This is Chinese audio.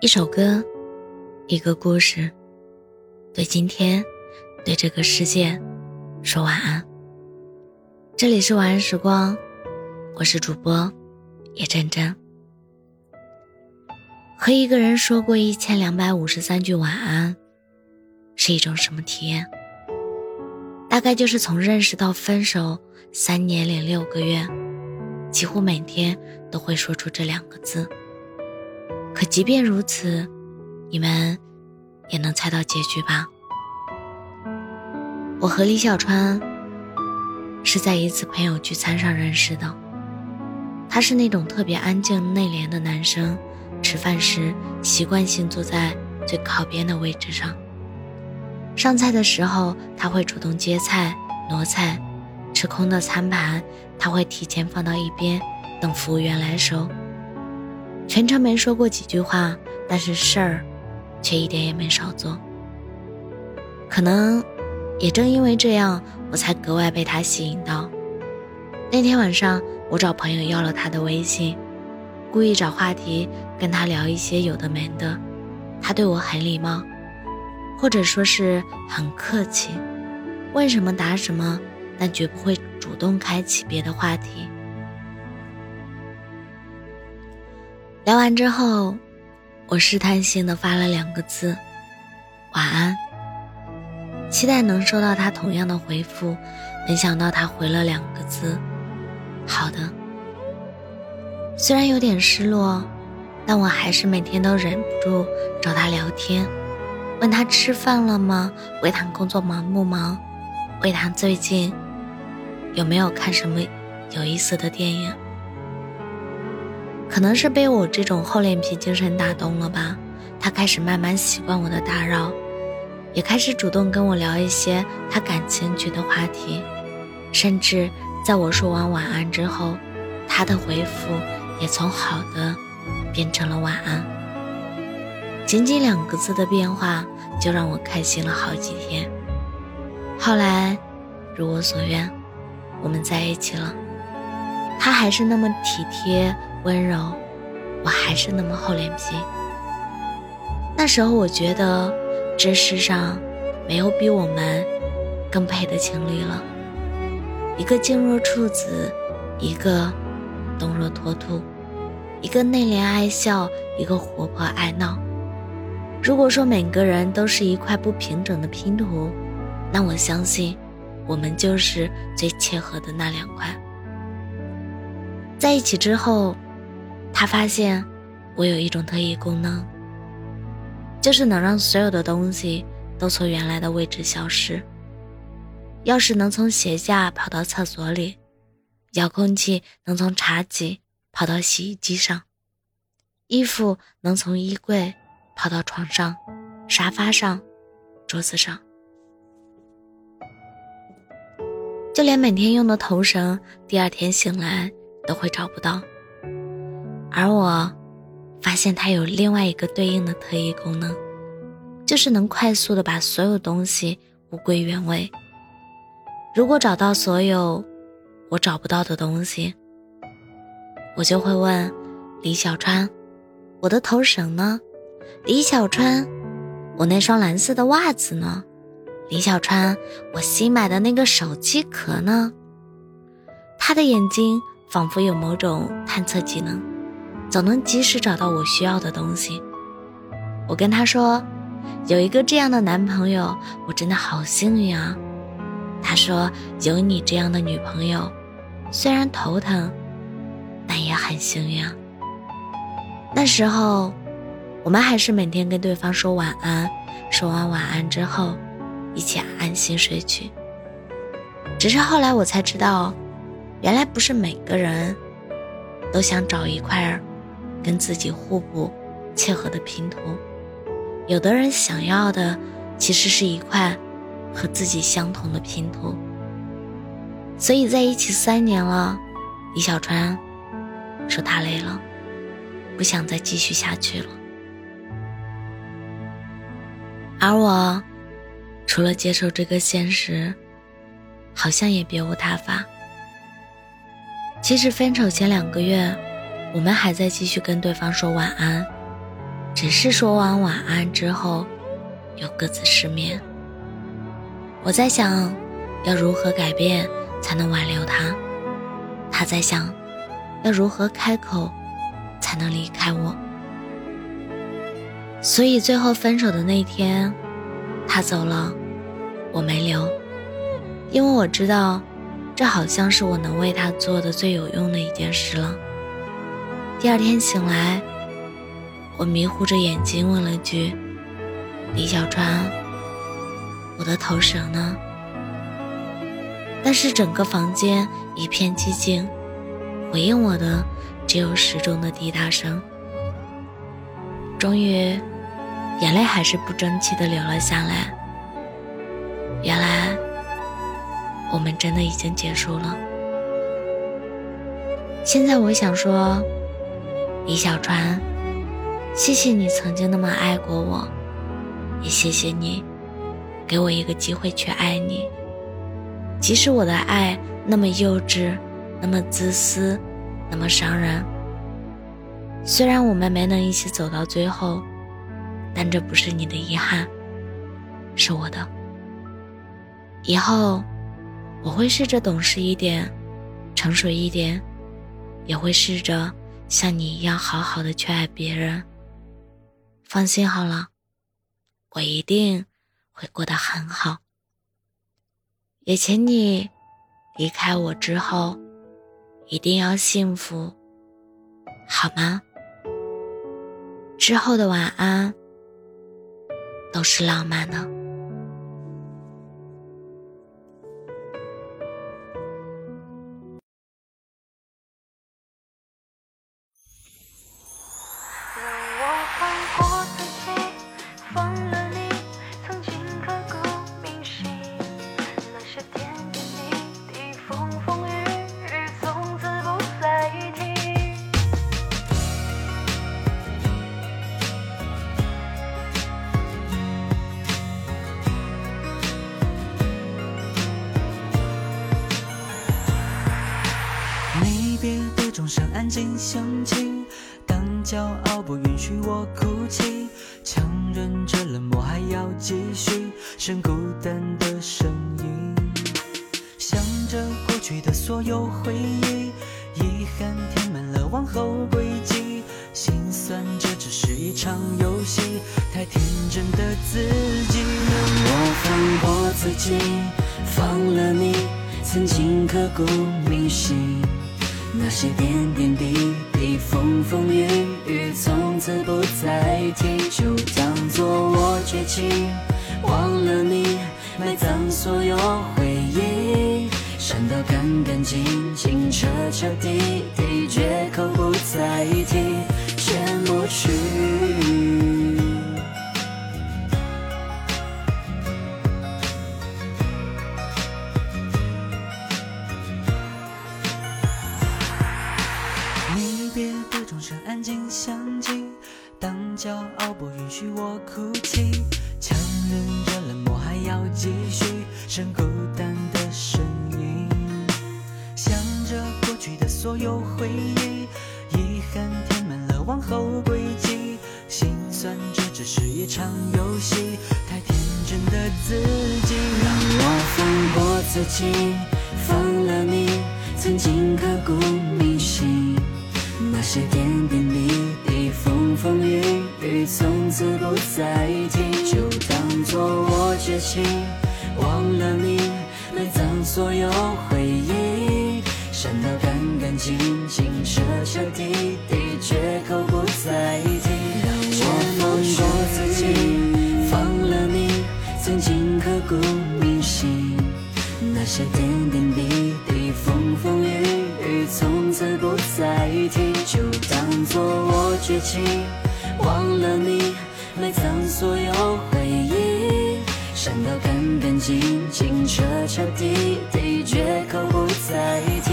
一首歌，一个故事，对今天，对这个世界，说晚安。这里是晚安时光，我是主播叶真真。和一个人说过一千两百五十三句晚安，是一种什么体验？大概就是从认识到分手三年零六个月，几乎每天都会说出这两个字。可即便如此，你们也能猜到结局吧？我和李小川是在一次朋友聚餐上认识的。他是那种特别安静内敛的男生，吃饭时习惯性坐在最靠边的位置上。上菜的时候，他会主动接菜、挪菜；吃空的餐盘，他会提前放到一边，等服务员来收。全程没说过几句话，但是事儿却一点也没少做。可能也正因为这样，我才格外被他吸引到。那天晚上，我找朋友要了他的微信，故意找话题跟他聊一些有的没的。他对我很礼貌，或者说是很客气，问什么答什么，但绝不会主动开启别的话题。聊完之后，我试探性的发了两个字：“晚安。”期待能收到他同样的回复，没想到他回了两个字：“好的。”虽然有点失落，但我还是每天都忍不住找他聊天，问他吃饭了吗？问他工作忙不忙？问他最近有没有看什么有意思的电影？可能是被我这种厚脸皮精神打动了吧，他开始慢慢习惯我的打扰，也开始主动跟我聊一些他感兴趣的话题，甚至在我说完晚安之后，他的回复也从好的变成了晚安。仅仅两个字的变化，就让我开心了好几天。后来，如我所愿，我们在一起了，他还是那么体贴。温柔，我还是那么厚脸皮。那时候我觉得这世上没有比我们更配的情侣了。一个静若处子，一个动若脱兔，一个内敛爱笑，一个活泼爱闹。如果说每个人都是一块不平整的拼图，那我相信我们就是最契合的那两块。在一起之后。他发现我有一种特异功能，就是能让所有的东西都从原来的位置消失。钥匙能从鞋架跑到厕所里，遥控器能从茶几跑到洗衣机上，衣服能从衣柜跑到床上、沙发上、桌子上，就连每天用的头绳，第二天醒来都会找不到。而我，发现它有另外一个对应的特异功能，就是能快速的把所有东西物归原位。如果找到所有我找不到的东西，我就会问李小川：“我的头绳呢？”李小川：“我那双蓝色的袜子呢？”李小川：“我新买的那个手机壳呢？”他的眼睛仿佛有某种探测技能。总能及时找到我需要的东西。我跟他说：“有一个这样的男朋友，我真的好幸运啊。”他说：“有你这样的女朋友，虽然头疼，但也很幸运。”那时候，我们还是每天跟对方说晚安，说完晚安之后，一起安心睡去。只是后来我才知道，原来不是每个人都想找一块儿。跟自己互补、切合的拼图，有的人想要的其实是一块和自己相同的拼图。所以在一起三年了，李小川说他累了，不想再继续下去了。而我，除了接受这个现实，好像也别无他法。其实分手前两个月。我们还在继续跟对方说晚安，只是说完晚安之后，又各自失眠。我在想，要如何改变才能挽留他？他在想，要如何开口才能离开我？所以最后分手的那天，他走了，我没留，因为我知道，这好像是我能为他做的最有用的一件事了。第二天醒来，我迷糊着眼睛问了句：“李小川，我的头绳呢？”但是整个房间一片寂静，回应我的只有时钟的滴答声。终于，眼泪还是不争气的流了下来。原来，我们真的已经结束了。现在我想说，李小川，谢谢你曾经那么爱过我，也谢谢你给我一个机会去爱你。即使我的爱那么幼稚，那么自私，那么伤人。虽然我们没能一起走到最后，但这不是你的遗憾，是我的。以后我会试着懂事一点，成熟一点，也会试着像你一样好好的去爱别人。放心好了，我一定会过得很好。也请你离开我之后，一定要幸福，好吗？之后的晚安都是浪漫的。钟声安静响起，当骄傲不允许我哭泣，强忍着冷漠还要继续，剩孤单的声音。想着过去的所有回忆，遗憾填满了往后轨迹，心酸这只是一场游戏，太天真的自己。我放过自己，放了你曾经刻骨铭心。那些点点滴滴，风风雨雨，从此不再提，就当作我绝情，忘了你，埋葬所有回忆，删到干干净净，彻彻底底，绝口不再提，全部去。骄傲不允许我哭泣，强忍着冷漠还要继续，剩孤单的身影。想着过去的所有回忆，遗憾填满了往后轨迹，心酸这只是一场游戏，太天真的自己。让我放过自己，放了你曾经刻骨铭，些点点滴滴，风风雨雨。从此不再提，就当作我绝情，忘了你，埋葬所有回忆，删到干干净净，彻彻底底，绝口不再提。让我放过自己，放了你，曾经刻骨铭心，那些点点滴滴，风风雨雨，从此不再提，就当作我绝情。忘了你，埋葬所有回忆，删到干干净净，彻彻底底，绝口不再提。